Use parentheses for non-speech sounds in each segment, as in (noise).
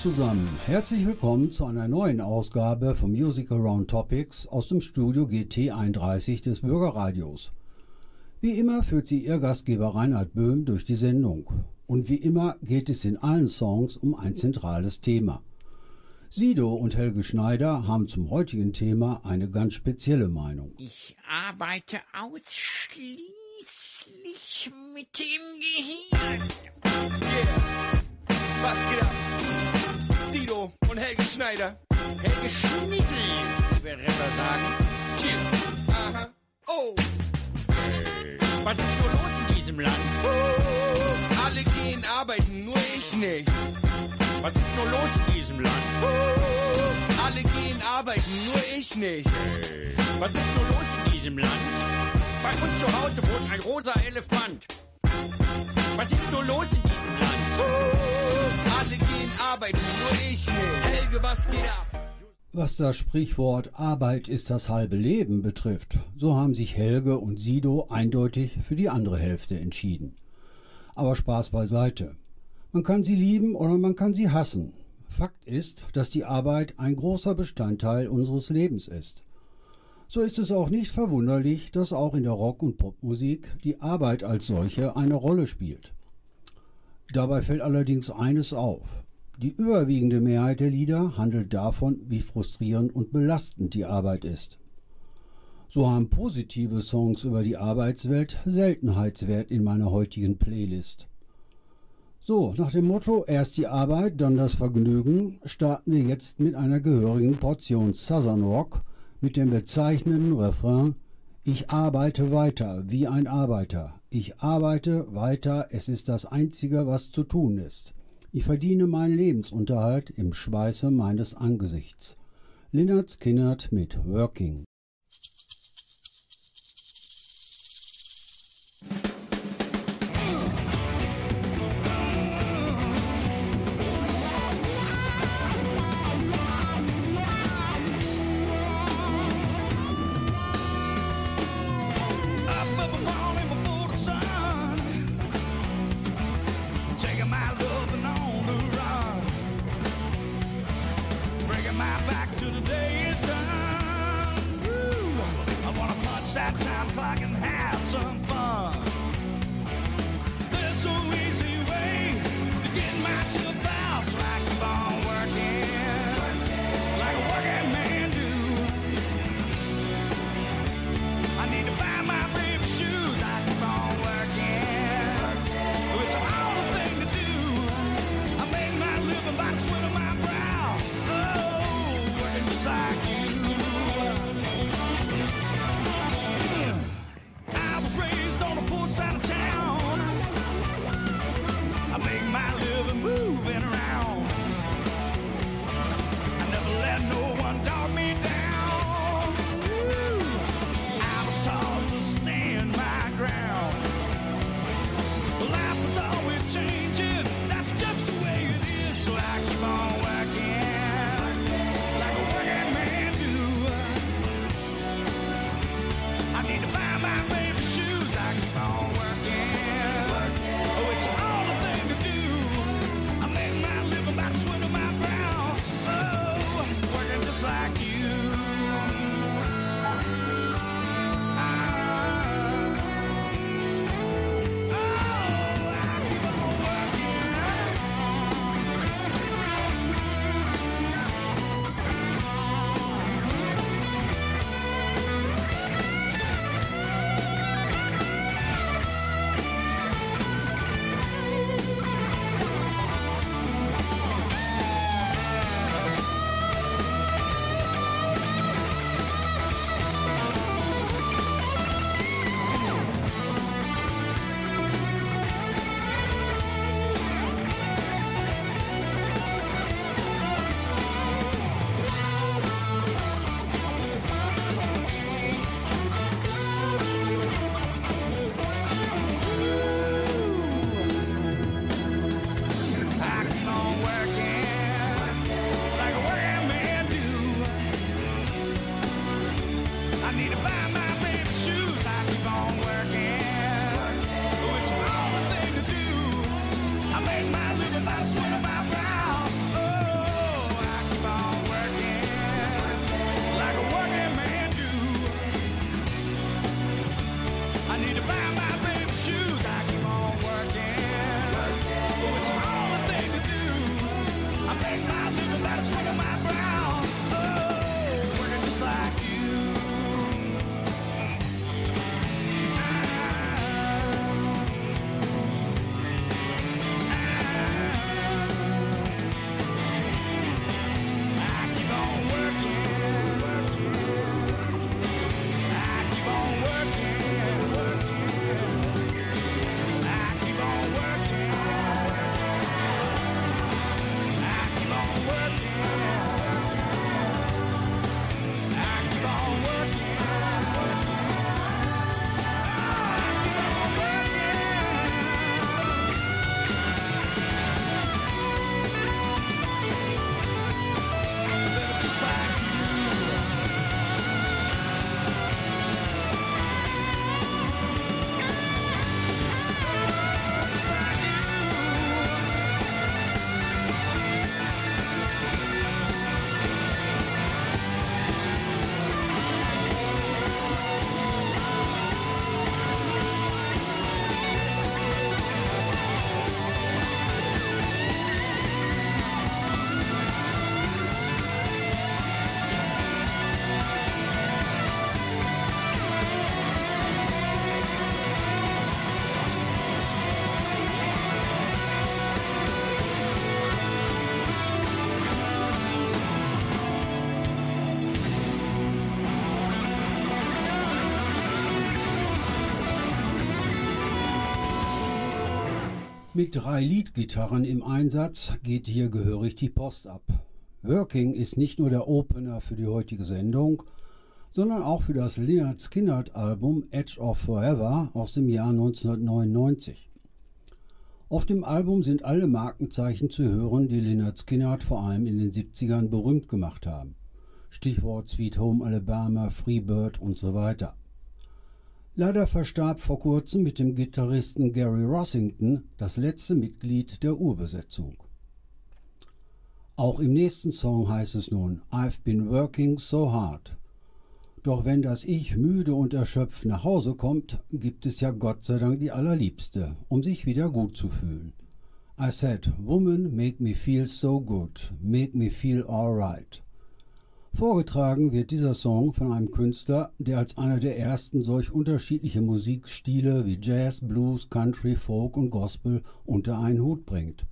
Zusammen, herzlich willkommen zu einer neuen Ausgabe von Music Around Topics aus dem Studio GT31 des Bürgerradios. Wie immer führt sie ihr Gastgeber Reinhard Böhm durch die Sendung. Und wie immer geht es in allen Songs um ein zentrales Thema. Sido und Helge Schneider haben zum heutigen Thema eine ganz spezielle Meinung. Ich arbeite ausschließlich mit dem Gehirn. Yeah. Was geht ab? Sido und Helge Schneider. Helge Schniedel, wie wir Rapper sagen. Cheers. Aha. Oh. Was ist nur los in diesem Land? Uh, alle gehen arbeiten, nur ich nicht. Was ist nur los in diesem Land? Uh, alle gehen arbeiten, nur ich nicht. Was ist nur los in diesem Land? Bei uns zu Hause wohnt ein rosa Elefant. Was ist nur los in diesem Land? Uh, alle gehen arbeiten, nur ich nicht. Helge, was geht ab? Was das Sprichwort Arbeit ist das halbe Leben betrifft, so haben sich Helge und Sido eindeutig für die andere Hälfte entschieden. Aber Spaß beiseite. Man kann sie lieben oder man kann sie hassen. Fakt ist, dass die Arbeit ein großer Bestandteil unseres Lebens ist. So ist es auch nicht verwunderlich, dass auch in der Rock- und Popmusik die Arbeit als solche eine Rolle spielt. Dabei fällt allerdings eines auf. Die überwiegende Mehrheit der Lieder handelt davon, wie frustrierend und belastend die Arbeit ist. So haben positive Songs über die Arbeitswelt Seltenheitswert in meiner heutigen Playlist. So, nach dem Motto erst die Arbeit, dann das Vergnügen, starten wir jetzt mit einer gehörigen Portion Southern Rock mit dem bezeichnenden Refrain Ich arbeite weiter wie ein Arbeiter. Ich arbeite weiter, es ist das Einzige, was zu tun ist. Ich verdiene meinen Lebensunterhalt im Schweiße meines Angesichts. Linnert Skinnert mit Working. Mit drei Leadgitarren im Einsatz geht hier gehörig die Post ab. Working ist nicht nur der Opener für die heutige Sendung, sondern auch für das Leonard Skinnard Album Edge of Forever aus dem Jahr 1999. Auf dem Album sind alle Markenzeichen zu hören, die Leonard Skinnard vor allem in den 70ern berühmt gemacht haben. Stichwort Sweet Home Alabama, Freebird und so weiter. Leider verstarb vor kurzem mit dem Gitarristen Gary Rossington das letzte Mitglied der Urbesetzung. Auch im nächsten Song heißt es nun I've been working so hard. Doch wenn das Ich müde und erschöpft nach Hause kommt, gibt es ja Gott sei Dank die Allerliebste, um sich wieder gut zu fühlen. I said, Woman, make me feel so good, make me feel alright. Vorgetragen wird dieser Song von einem Künstler, der als einer der ersten solch unterschiedliche Musikstile wie Jazz, Blues, Country, Folk und Gospel unter einen Hut bringt.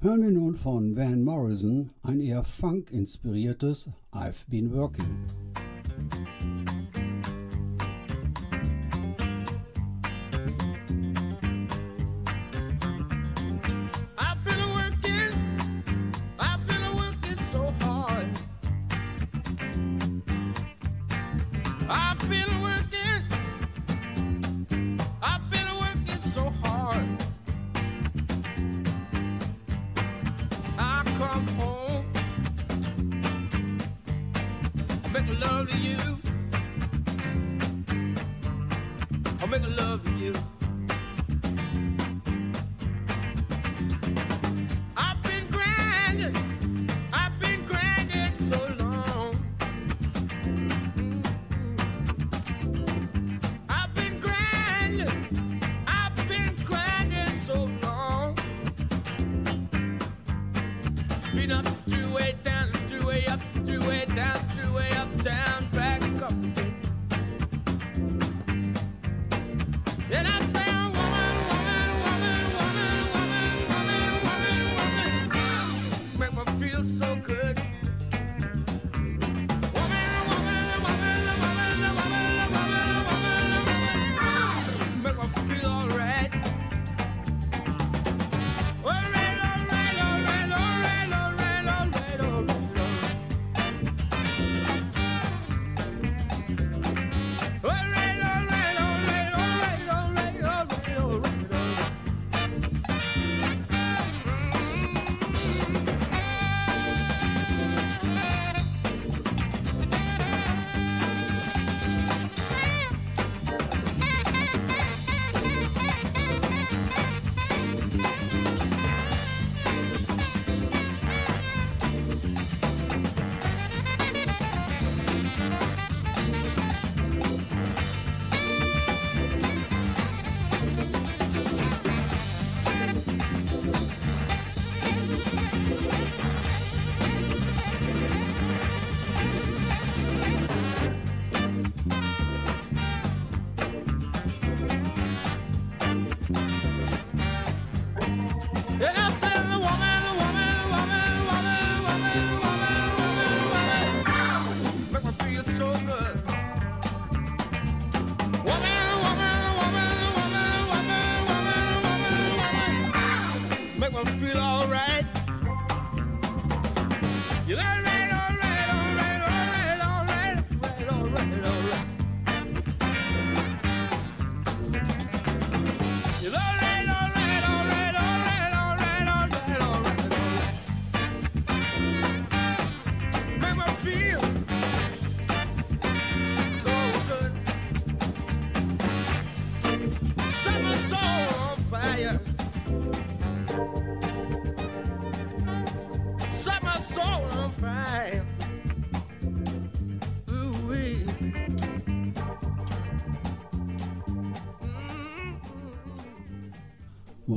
Hören wir nun von Van Morrison ein eher Funk-inspiriertes I've Been Working. Love to you. I make love to you.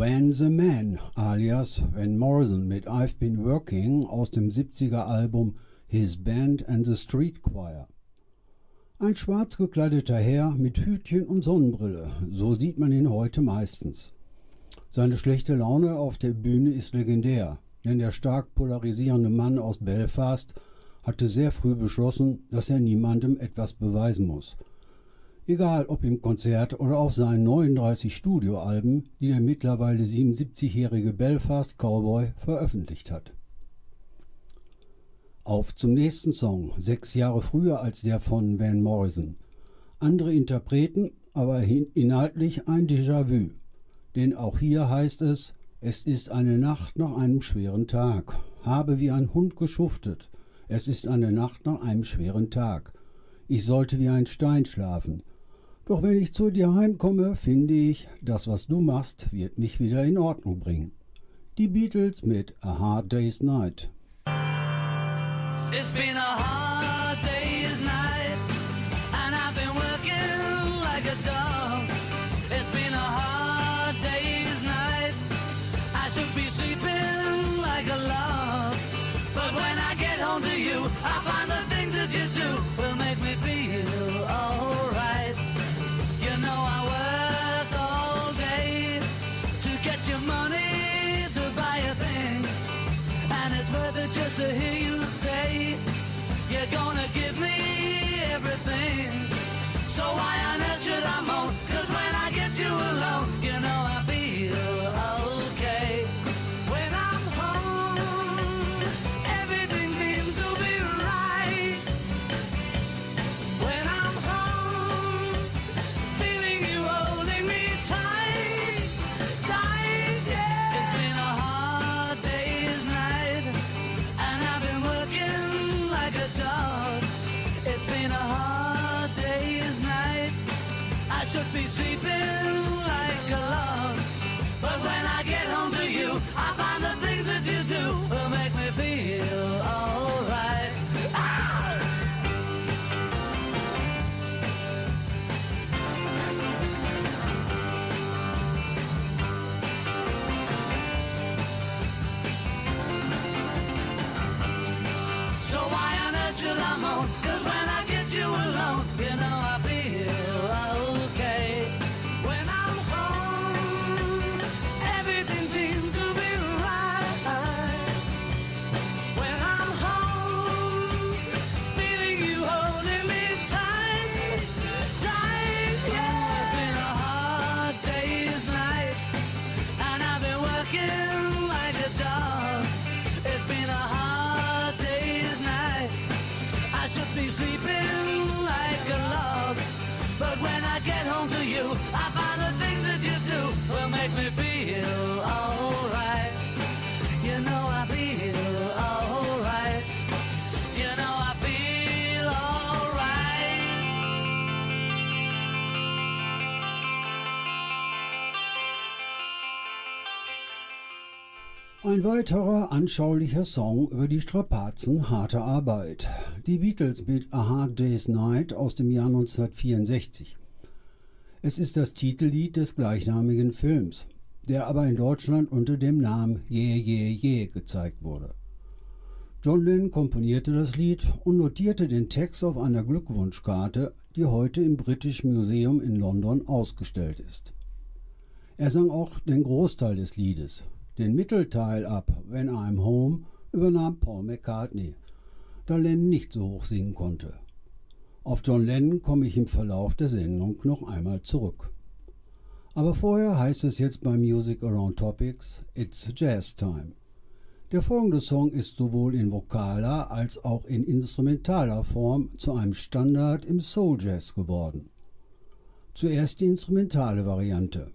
When the Man alias Van Morrison mit I've Been Working aus dem 70er Album His Band and the Street Choir. Ein schwarz gekleideter Herr mit Hütchen und Sonnenbrille, so sieht man ihn heute meistens. Seine schlechte Laune auf der Bühne ist legendär, denn der stark polarisierende Mann aus Belfast hatte sehr früh beschlossen, dass er niemandem etwas beweisen muss. Egal ob im Konzert oder auf seinen 39 Studioalben, die der mittlerweile 77-jährige Belfast Cowboy veröffentlicht hat. Auf zum nächsten Song, sechs Jahre früher als der von Van Morrison. Andere Interpreten, aber inhaltlich ein Déjà-vu. Denn auch hier heißt es, es ist eine Nacht nach einem schweren Tag. Habe wie ein Hund geschuftet. Es ist eine Nacht nach einem schweren Tag. Ich sollte wie ein Stein schlafen. Doch wenn ich zu dir heimkomme, finde ich, das, was du machst, wird mich wieder in Ordnung bringen. Die Beatles mit A Hard Day's Night. It's been a hard So why on earth should I moan? Weiterer anschaulicher Song über die Strapazen harter Arbeit. Die Beatles mit A Hard Day's Night aus dem Jahr 1964. Es ist das Titellied des gleichnamigen Films, der aber in Deutschland unter dem Namen Yeah Yeah Yeah gezeigt wurde. John Lennon komponierte das Lied und notierte den Text auf einer Glückwunschkarte, die heute im British Museum in London ausgestellt ist. Er sang auch den Großteil des Liedes. Den Mittelteil ab When I'm Home übernahm Paul McCartney, da Lennon nicht so hoch singen konnte. Auf John Lennon komme ich im Verlauf der Sendung noch einmal zurück. Aber vorher heißt es jetzt bei Music Around Topics It's Jazz Time. Der folgende Song ist sowohl in vokaler als auch in instrumentaler Form zu einem Standard im Soul Jazz geworden. Zuerst die instrumentale Variante.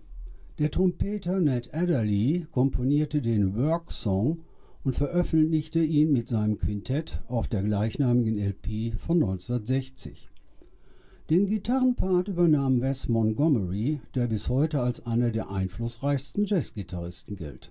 Der Trompeter Ned Adderley komponierte den Work-Song und veröffentlichte ihn mit seinem Quintett auf der gleichnamigen LP von 1960. Den Gitarrenpart übernahm Wes Montgomery, der bis heute als einer der einflussreichsten Jazzgitarristen gilt.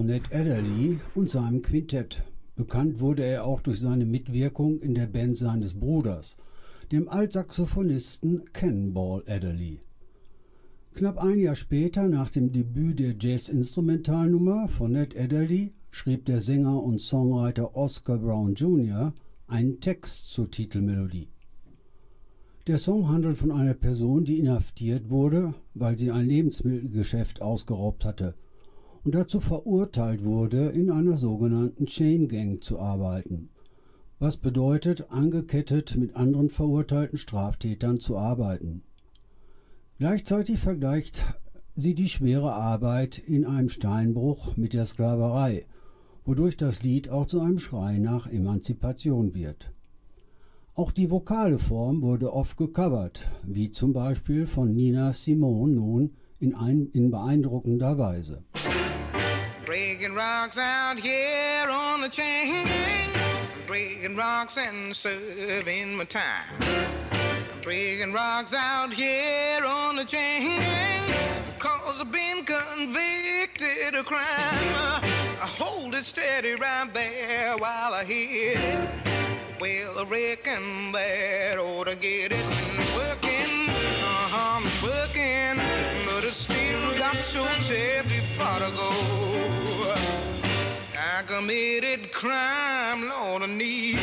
Ned Adderley und seinem Quintett. Bekannt wurde er auch durch seine Mitwirkung in der Band seines Bruders, dem Altsaxophonisten Cannonball Adderley. Knapp ein Jahr später, nach dem Debüt der Jazz-Instrumentalnummer von Ned Adderley, schrieb der Sänger und Songwriter Oscar Brown Jr. einen Text zur Titelmelodie. Der Song handelt von einer Person, die inhaftiert wurde, weil sie ein Lebensmittelgeschäft ausgeraubt hatte und dazu verurteilt wurde, in einer sogenannten Chain Gang zu arbeiten. Was bedeutet, angekettet mit anderen verurteilten Straftätern zu arbeiten. Gleichzeitig vergleicht sie die schwere Arbeit in einem Steinbruch mit der Sklaverei, wodurch das Lied auch zu einem Schrei nach Emanzipation wird. Auch die vokale Form wurde oft gecovert, wie zum Beispiel von Nina Simone nun in, ein, in beeindruckender Weise. Breaking rocks out here on the chain gang. Breaking rocks and serving my time. Breaking rocks out here on the chain gang. Cause I've been convicted of crime. I hold it steady right there while I hit it. Well, I reckon that ought to get it working. Still got so terribly far to go. I committed crime, Lord, I need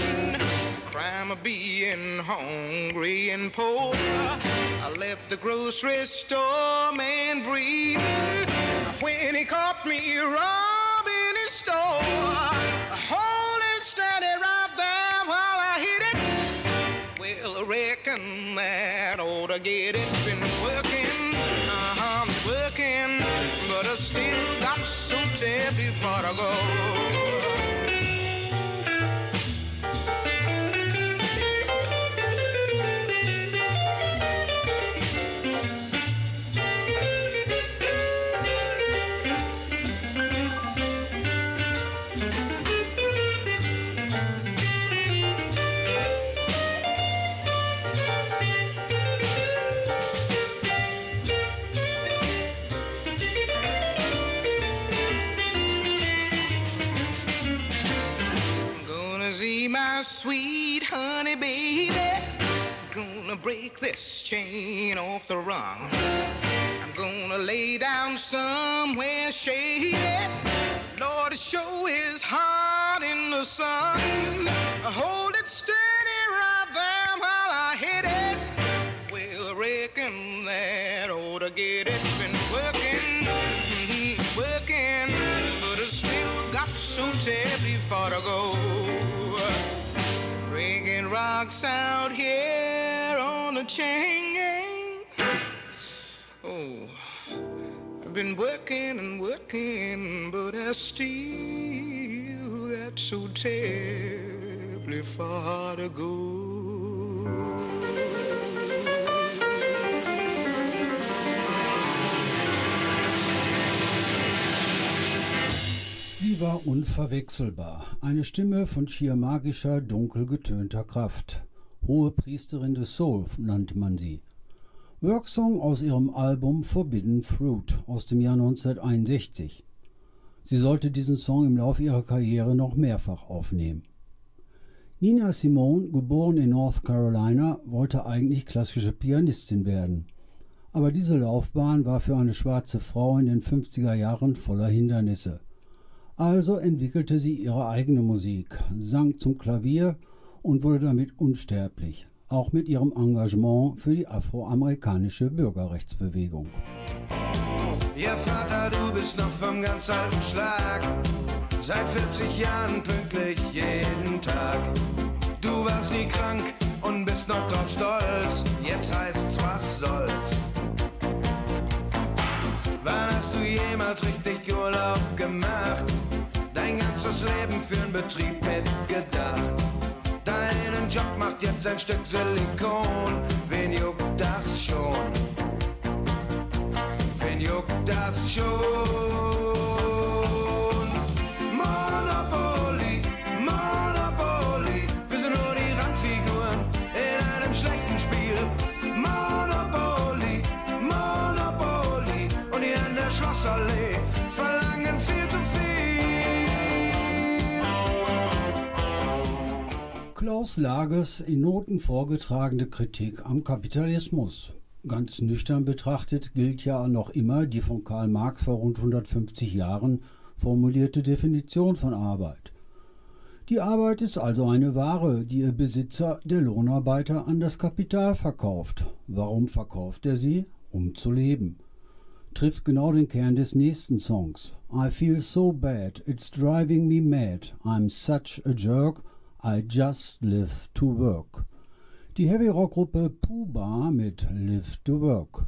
crime of being hungry and poor. I left the grocery store man breathing when he caught me robbing his store. Hold it steady right there while I hit it. Well, I reckon that ought to get it. This chain off the rung. I'm gonna lay down somewhere shady. Lord, show is hot in the sun. Hold it steady right there while I hit it. Well, I reckon that ought to get it. Been working, mhm, working, but I still got so terribly far to go. Breaking rocks out here gang. Oh, I've been working and working, but I still got so terribly far to go. Sie war unverwechselbar, eine Stimme von schier magischer, dunkel getönter Kraft. Hohe Priesterin des Soul nannte man sie. Worksong aus ihrem Album Forbidden Fruit aus dem Jahr 1961. Sie sollte diesen Song im Laufe ihrer Karriere noch mehrfach aufnehmen. Nina Simone, geboren in North Carolina, wollte eigentlich klassische Pianistin werden. Aber diese Laufbahn war für eine schwarze Frau in den 50er Jahren voller Hindernisse. Also entwickelte sie ihre eigene Musik, sang zum Klavier und wurde damit unsterblich, auch mit ihrem Engagement für die afroamerikanische Bürgerrechtsbewegung. Ja, Vater, du bist noch vom ganz alten Schlag. Seit 40 Jahren pünktlich jeden Tag. Du warst nie krank und bist noch drauf stolz. Jetzt heißt's, was soll's? Wann hast du jemals richtig Urlaub gemacht? Dein ganzes Leben für'n Betrieb mitgedacht. Macht jetzt ein Stück Silikon. Wen juckt das schon? Wen juckt das schon? Klaus Lages in Noten vorgetragene Kritik am Kapitalismus. Ganz nüchtern betrachtet gilt ja noch immer die von Karl Marx vor rund 150 Jahren formulierte Definition von Arbeit. Die Arbeit ist also eine Ware, die ihr Besitzer, der Lohnarbeiter, an das Kapital verkauft. Warum verkauft er sie? Um zu leben. Trifft genau den Kern des nächsten Songs. I feel so bad, it's driving me mad. I'm such a jerk, I just live to work. Die Heavy-Rock-Gruppe Puba mit Live to Work.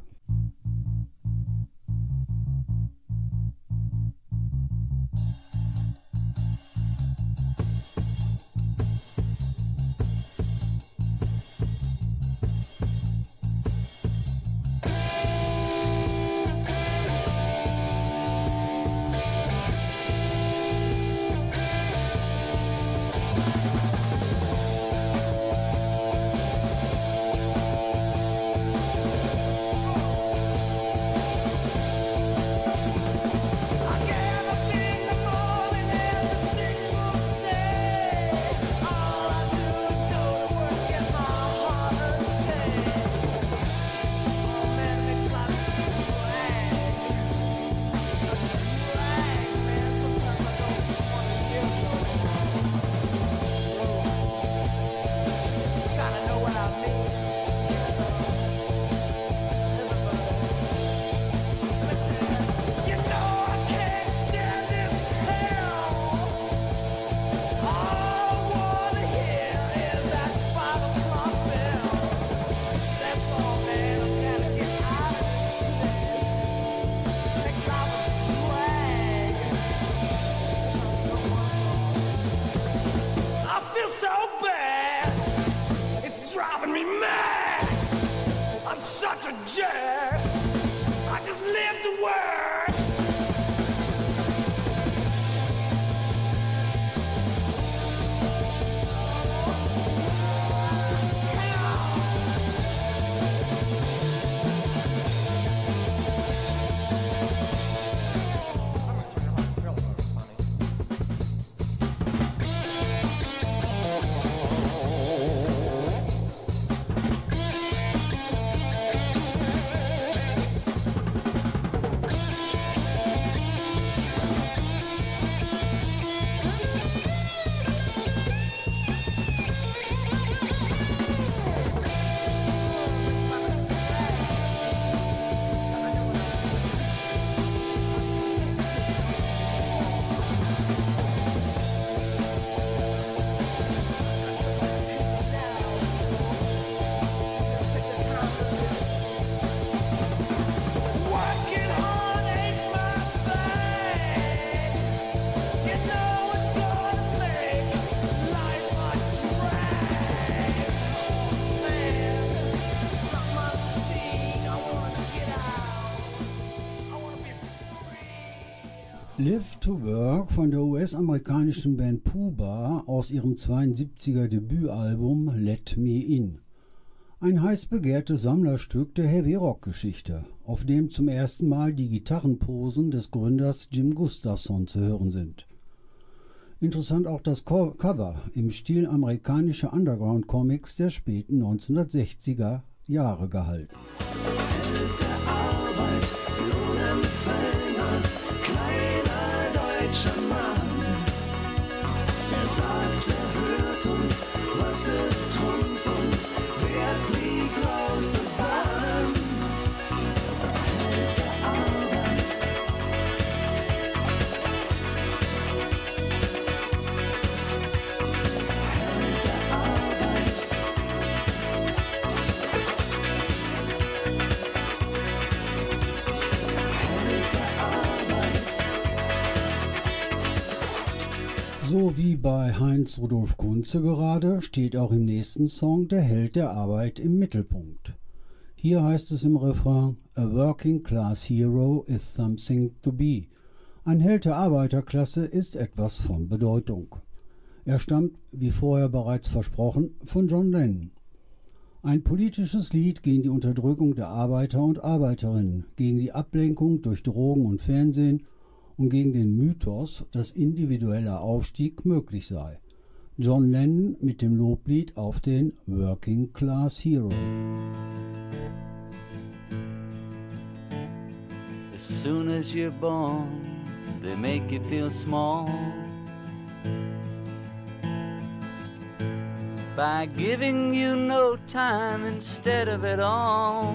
Live to Work von der US-amerikanischen Band Puba aus ihrem 72er Debütalbum Let Me In. Ein heiß begehrtes Sammlerstück der Heavy-Rock-Geschichte, auf dem zum ersten Mal die Gitarrenposen des Gründers Jim Gustafson zu hören sind. Interessant auch das Cover im Stil amerikanischer Underground-Comics der späten 1960er Jahre gehalten. So wie bei Heinz Rudolf Kunze gerade steht auch im nächsten Song der Held der Arbeit im Mittelpunkt. Hier heißt es im Refrain A working class hero is something to be. Ein Held der Arbeiterklasse ist etwas von Bedeutung. Er stammt, wie vorher bereits versprochen, von John Lennon. Ein politisches Lied gegen die Unterdrückung der Arbeiter und Arbeiterinnen, gegen die Ablenkung durch Drogen und Fernsehen und gegen den Mythos, dass individueller Aufstieg möglich sei. John Lennon mit dem Loblied auf den Working Class Hero. As soon as you're born, they make you feel small. By giving you no time instead of it all.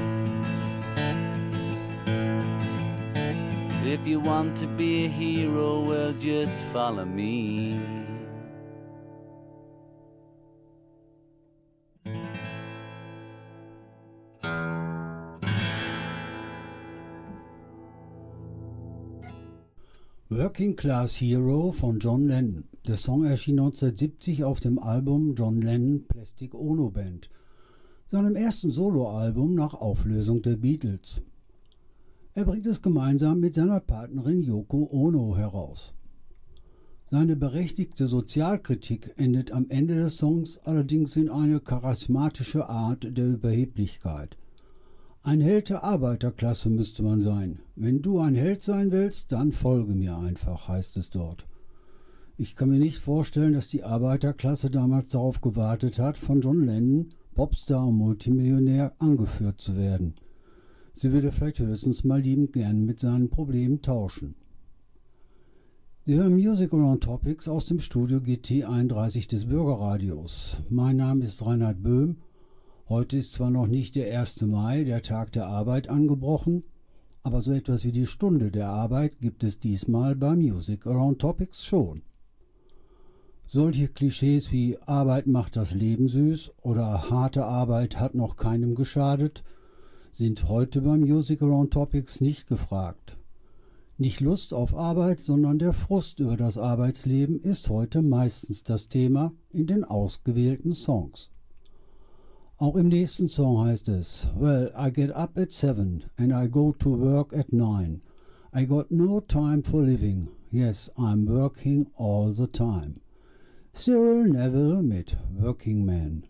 If you want to be a hero, well, just follow me. Working Class Hero von John Lennon. Der Song erschien 1970 auf dem Album John Lennon Plastic Ono Band, seinem ersten Soloalbum nach Auflösung der Beatles. Er bringt es gemeinsam mit seiner Partnerin Yoko Ono heraus. Seine berechtigte Sozialkritik endet am Ende des Songs allerdings in eine charismatische Art der Überheblichkeit. Ein Held der Arbeiterklasse müsste man sein. Wenn du ein Held sein willst, dann folge mir einfach, heißt es dort. Ich kann mir nicht vorstellen, dass die Arbeiterklasse damals darauf gewartet hat, von John Lennon, Popstar und Multimillionär, angeführt zu werden. Sie würde vielleicht höchstens mal liebend gern mit seinen Problemen tauschen. Sie hören Music Around Topics aus dem Studio GT 31 des Bürgerradios. Mein Name ist Reinhard Böhm Heute ist zwar noch nicht der 1. Mai, der Tag der Arbeit, angebrochen, aber so etwas wie die Stunde der Arbeit gibt es diesmal bei Music Around Topics schon. Solche Klischees wie Arbeit macht das Leben süß oder harte Arbeit hat noch keinem geschadet sind heute bei Music Around Topics nicht gefragt. Nicht Lust auf Arbeit, sondern der Frust über das Arbeitsleben ist heute meistens das Thema in den ausgewählten Songs. Auch im nächsten Song heißt es, Well, I get up at seven and I go to work at nine. I got no time for living. Yes, I'm working all the time. Cyril Neville mit Working Man.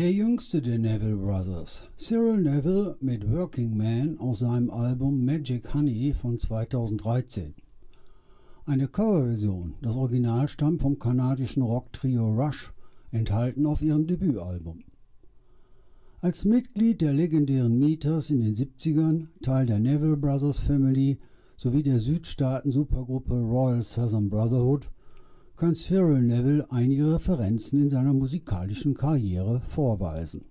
Der jüngste der Neville Brothers, Cyril Neville mit Working Man aus seinem Album Magic Honey von 2013. Eine Coverversion, das Original stammt vom kanadischen Rock-Trio Rush, enthalten auf ihrem Debütalbum. Als Mitglied der legendären Meters in den 70ern, Teil der Neville Brothers Family sowie der Südstaaten-Supergruppe Royal Southern Brotherhood, kann Cyril Neville einige Referenzen in seiner musikalischen Karriere vorweisen.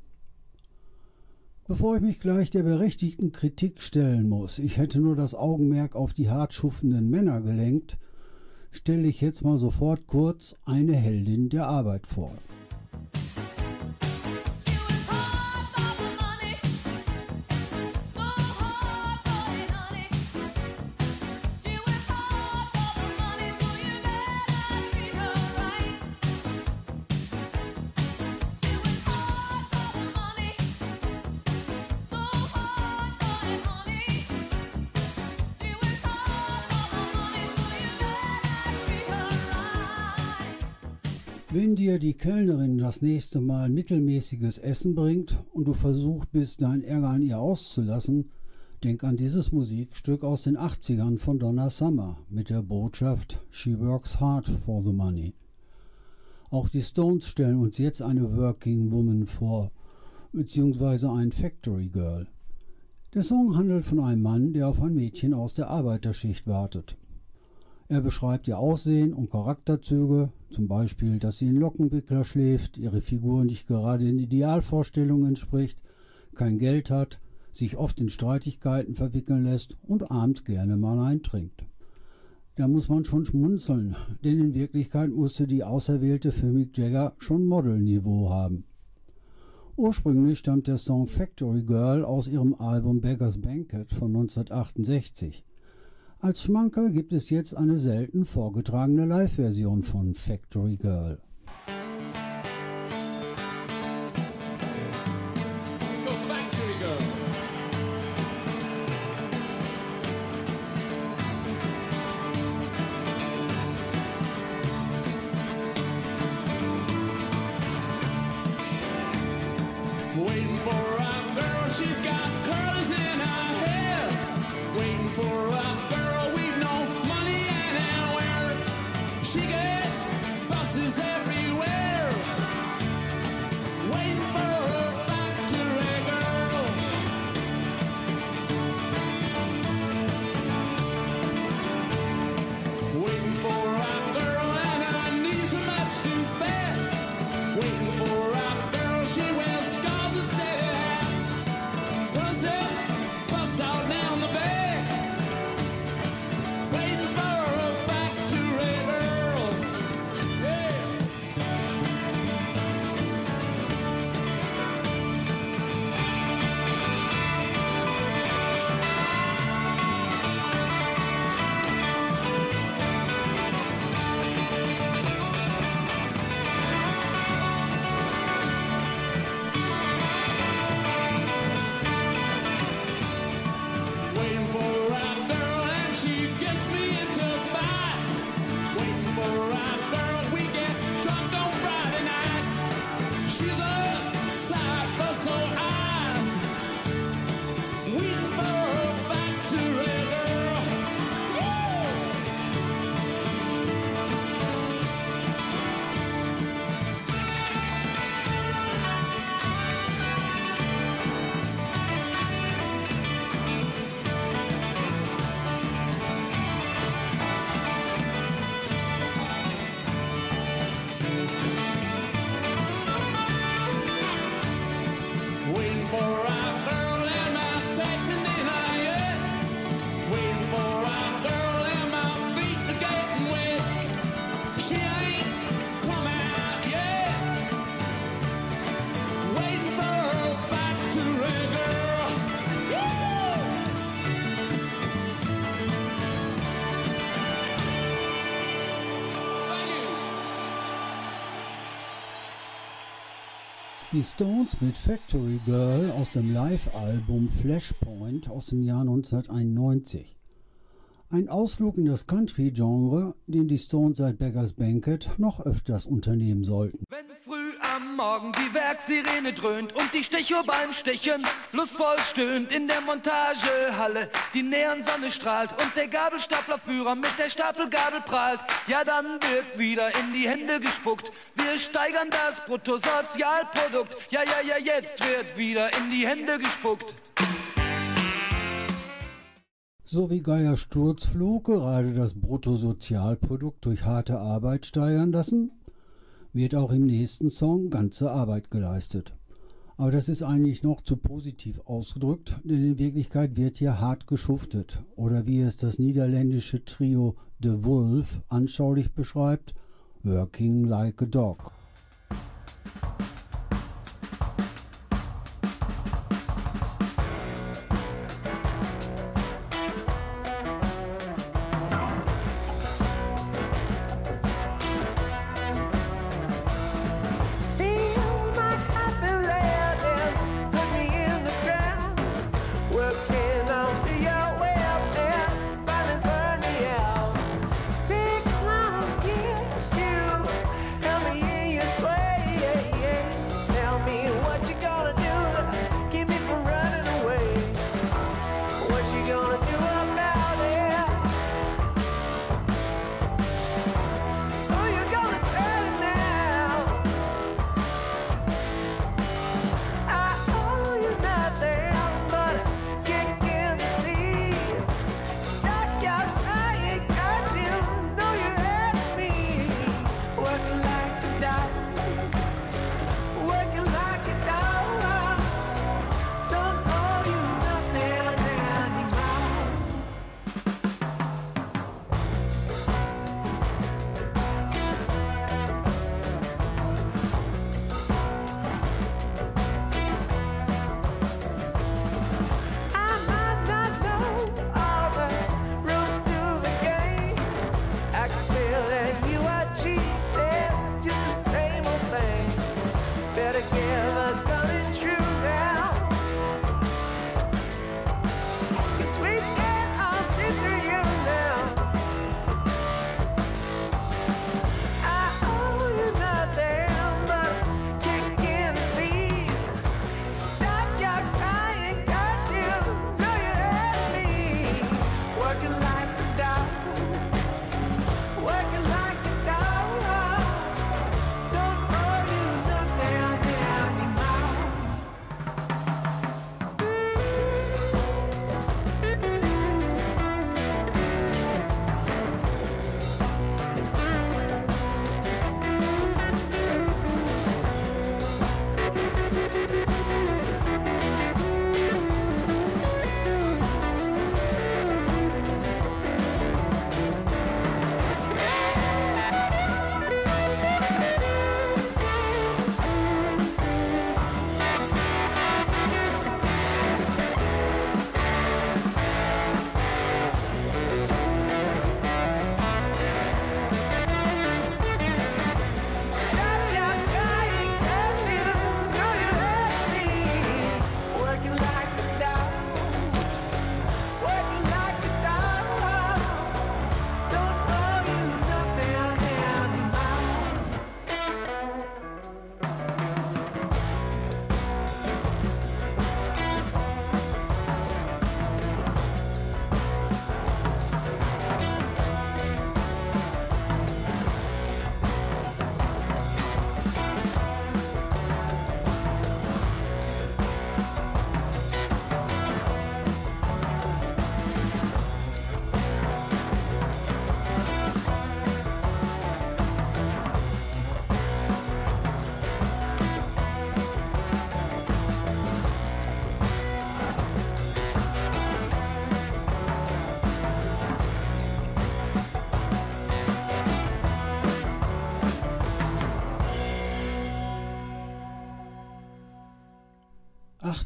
Bevor ich mich gleich der berechtigten Kritik stellen muss, ich hätte nur das Augenmerk auf die hart schuffenden Männer gelenkt, stelle ich jetzt mal sofort kurz eine Heldin der Arbeit vor. Wenn dir die Kellnerin das nächste Mal mittelmäßiges Essen bringt und du versucht bist, deinen Ärger an ihr auszulassen, denk an dieses Musikstück aus den 80ern von Donna Summer mit der Botschaft She works hard for the money. Auch die Stones stellen uns jetzt eine Working Woman vor, beziehungsweise ein Factory Girl. Der Song handelt von einem Mann, der auf ein Mädchen aus der Arbeiterschicht wartet. Er beschreibt ihr Aussehen und Charakterzüge, zum Beispiel, dass sie in Lockenwickler schläft, ihre Figur nicht gerade den Idealvorstellungen entspricht, kein Geld hat, sich oft in Streitigkeiten verwickeln lässt und abends gerne mal eintrinkt. Da muss man schon schmunzeln, denn in Wirklichkeit musste die Auserwählte für Mick Jagger schon Modelniveau haben. Ursprünglich stammt der Song Factory Girl aus ihrem Album Beggar's Banquet von 1968. Als Schmankerl gibt es jetzt eine selten vorgetragene Live-Version von Factory Girl. Die Stones mit Factory Girl aus dem Live-Album Flashpoint aus dem Jahr 1991. Ein Ausflug in das Country-Genre, den die Stones seit Beggars Banquet noch öfters unternehmen sollten. Morgen die Werksirene dröhnt und die Stechuhr beim Stechen lustvoll stöhnt in der Montagehalle, die Neonsonne strahlt und der Gabelstaplerführer mit der Stapelgabel prahlt, ja dann wird wieder in die Hände gespuckt. Wir steigern das Bruttosozialprodukt, ja ja ja jetzt wird wieder in die Hände gespuckt. So wie Geier Sturzflug gerade das Bruttosozialprodukt durch harte Arbeit steigern lassen, wird auch im nächsten Song ganze Arbeit geleistet. Aber das ist eigentlich noch zu positiv ausgedrückt, denn in Wirklichkeit wird hier hart geschuftet. Oder wie es das niederländische Trio The Wolf anschaulich beschreibt, Working like a Dog.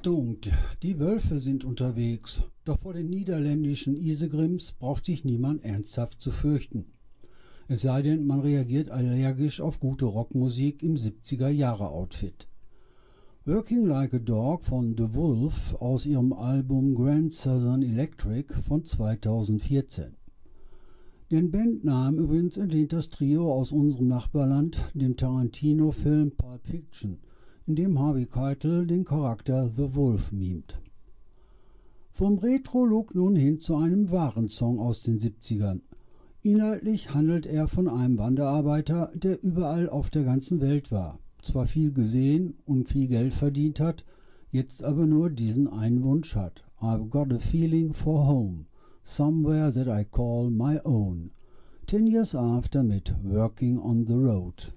Achtung, die Wölfe sind unterwegs, doch vor den niederländischen Isegrims braucht sich niemand ernsthaft zu fürchten. Es sei denn, man reagiert allergisch auf gute Rockmusik im 70er-Jahre-Outfit. Working Like a Dog von The Wolf aus ihrem Album Grand Southern Electric von 2014. Den Bandnamen übrigens entlehnt das Trio aus unserem Nachbarland, dem Tarantino-Film Pulp Fiction in dem Harvey Keitel den Charakter The Wolf mimt. Vom Retro-Look nun hin zu einem wahren Song aus den 70ern. Inhaltlich handelt er von einem Wanderarbeiter, der überall auf der ganzen Welt war, zwar viel gesehen und viel Geld verdient hat, jetzt aber nur diesen einen Wunsch hat. I've got a feeling for home, somewhere that I call my own. Ten years after mit Working on the Road.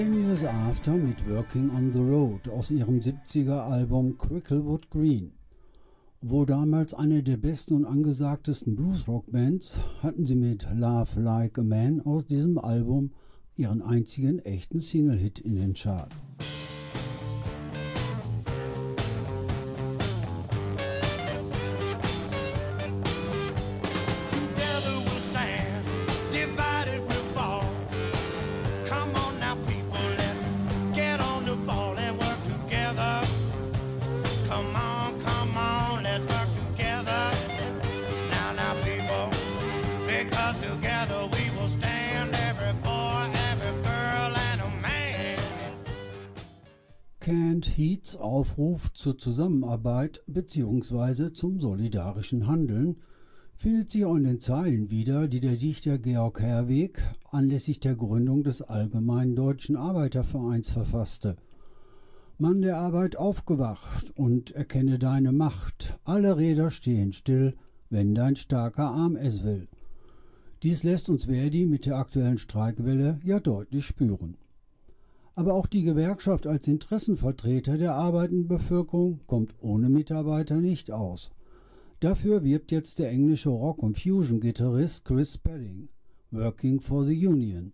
10 Years After mit Working on the Road aus ihrem 70er-Album Cricklewood Green. Wo damals eine der besten und angesagtesten Bluesrock-Bands, hatten sie mit Love Like a Man aus diesem Album ihren einzigen echten Single-Hit in den Charts. Aufruf zur Zusammenarbeit bzw. zum solidarischen Handeln findet sich auch in den Zeilen wieder, die der Dichter Georg Herweg anlässlich der Gründung des Allgemeinen Deutschen Arbeitervereins verfasste. Mann der Arbeit aufgewacht und erkenne deine Macht, alle Räder stehen still, wenn dein starker Arm es will. Dies lässt uns Verdi mit der aktuellen Streikwelle ja deutlich spüren. Aber auch die Gewerkschaft als Interessenvertreter der arbeitenden Bevölkerung kommt ohne Mitarbeiter nicht aus. Dafür wirbt jetzt der englische Rock- und Fusion-Gitarrist Chris Spedding, Working for the Union.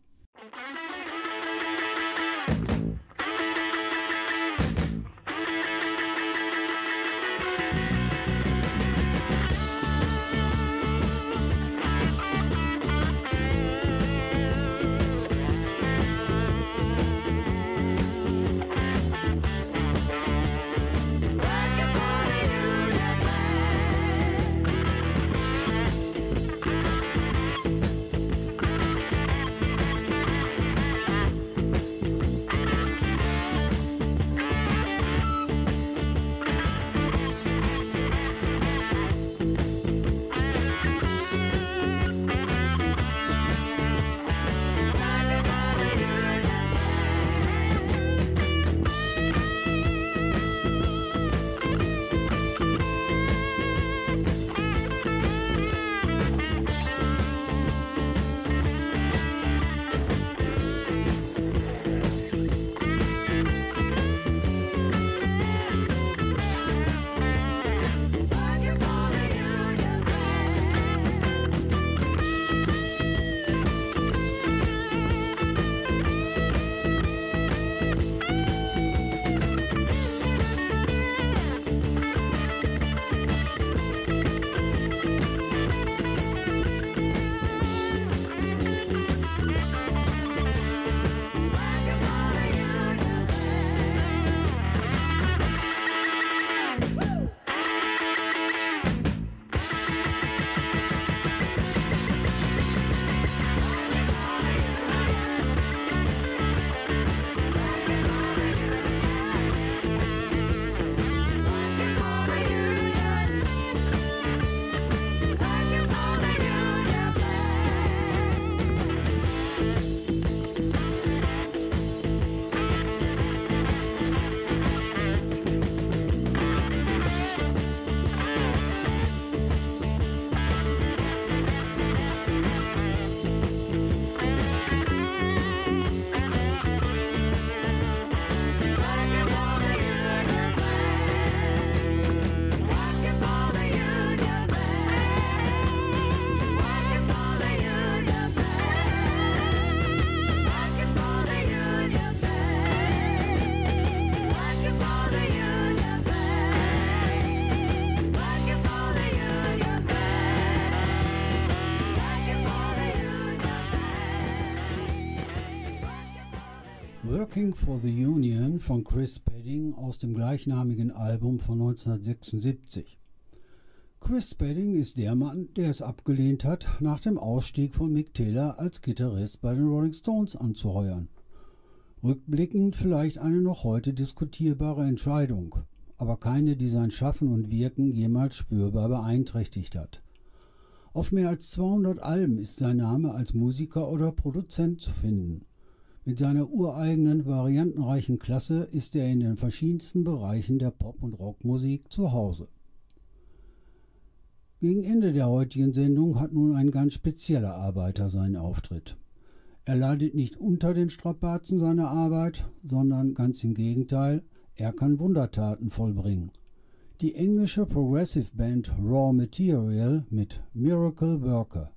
Working for the Union von Chris Spedding aus dem gleichnamigen Album von 1976. Chris Spedding ist der Mann, der es abgelehnt hat, nach dem Ausstieg von Mick Taylor als Gitarrist bei den Rolling Stones anzuheuern. Rückblickend vielleicht eine noch heute diskutierbare Entscheidung, aber keine, die sein Schaffen und Wirken jemals spürbar beeinträchtigt hat. Auf mehr als 200 Alben ist sein Name als Musiker oder Produzent zu finden. Mit seiner ureigenen, variantenreichen Klasse ist er in den verschiedensten Bereichen der Pop- und Rockmusik zu Hause. Gegen Ende der heutigen Sendung hat nun ein ganz spezieller Arbeiter seinen Auftritt. Er leidet nicht unter den Strapazen seiner Arbeit, sondern ganz im Gegenteil, er kann Wundertaten vollbringen. Die englische Progressive Band Raw Material mit Miracle Worker.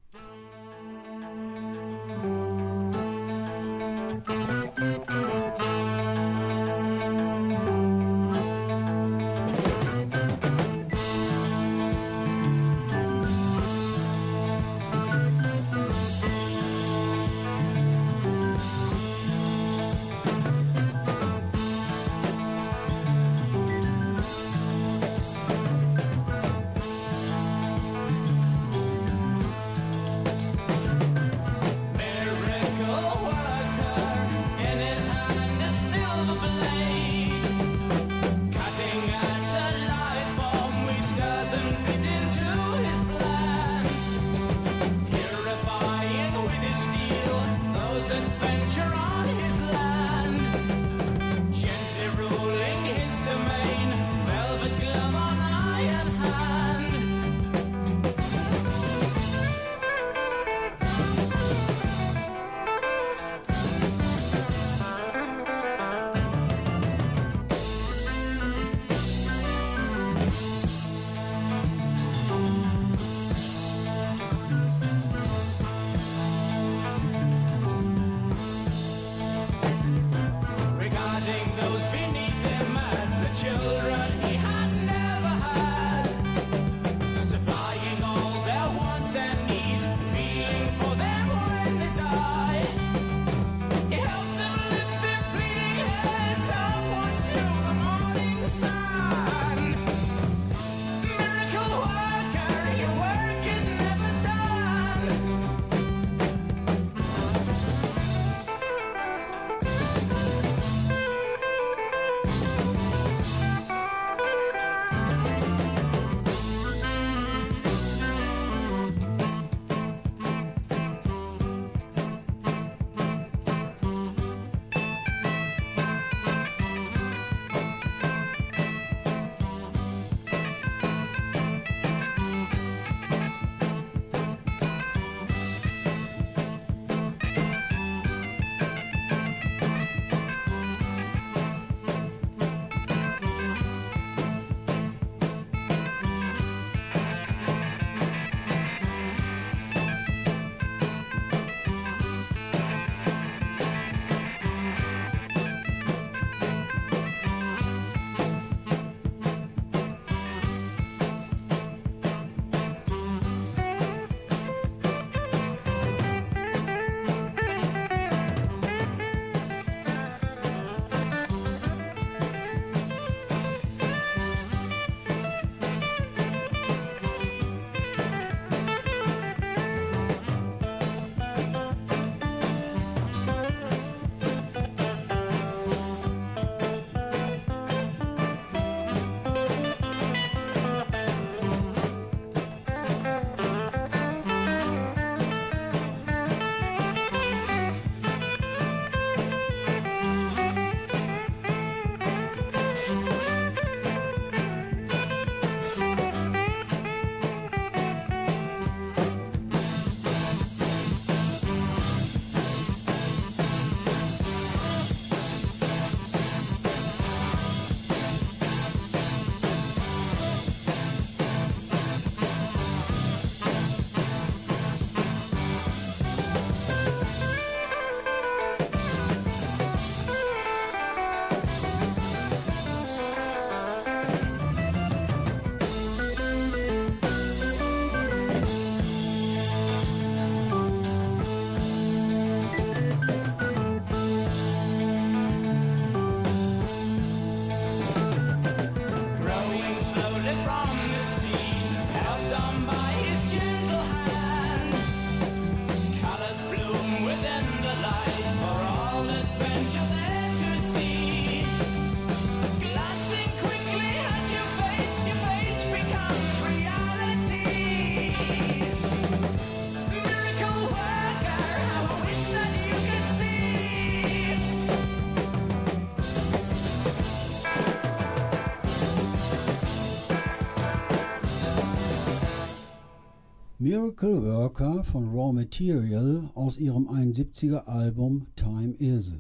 Miracle Worker von Raw Material aus ihrem 71er Album Time Is.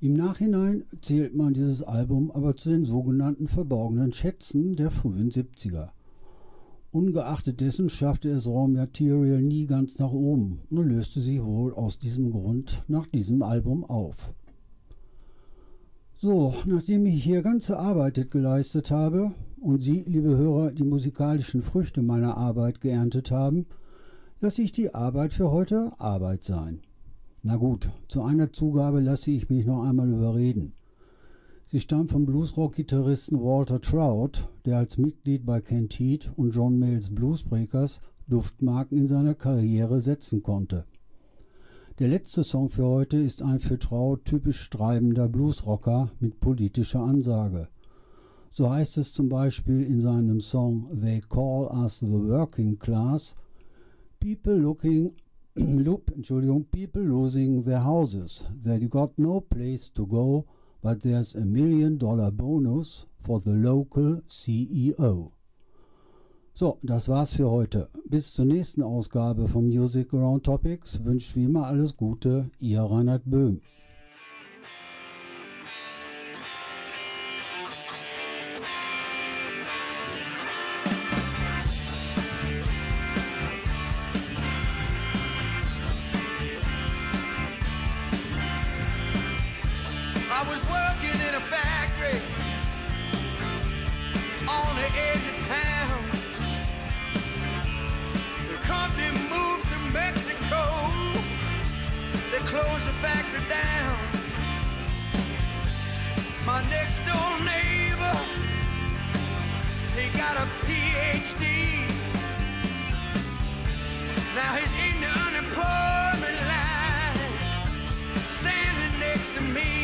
Im Nachhinein zählt man dieses Album aber zu den sogenannten verborgenen Schätzen der frühen 70er. Ungeachtet dessen schaffte es Raw Material nie ganz nach oben und löste sich wohl aus diesem Grund nach diesem Album auf. So, nachdem ich hier ganze Arbeit geleistet habe und Sie, liebe Hörer, die musikalischen Früchte meiner Arbeit geerntet haben, lasse ich die Arbeit für heute Arbeit sein. Na gut, zu einer Zugabe lasse ich mich noch einmal überreden. Sie stammt vom Bluesrock-Gitarristen Walter Trout, der als Mitglied bei Kent Heat und John Mayles Bluesbreakers Duftmarken in seiner Karriere setzen konnte. Der letzte Song für heute ist ein für Trout typisch streibender Bluesrocker mit politischer Ansage. So heißt es zum Beispiel in seinem Song They Call Us the Working Class People looking (clears throat) loop, Entschuldigung, people losing their houses. They got no place to go but there's a million dollar bonus for the local CEO. So, das war's für heute. Bis zur nächsten Ausgabe von Music Around Topics wünscht wie immer alles Gute, Ihr Reinhard Böhm. Edge of town. To Mexico. They the factory down. My next door neighbor, he got a PhD. Now he's in the unemployment line, standing next to me.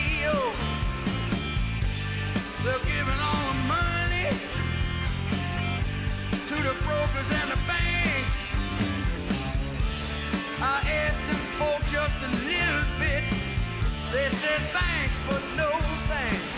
brokers and the banks. I asked them for just a little bit. They said thanks, but no thanks.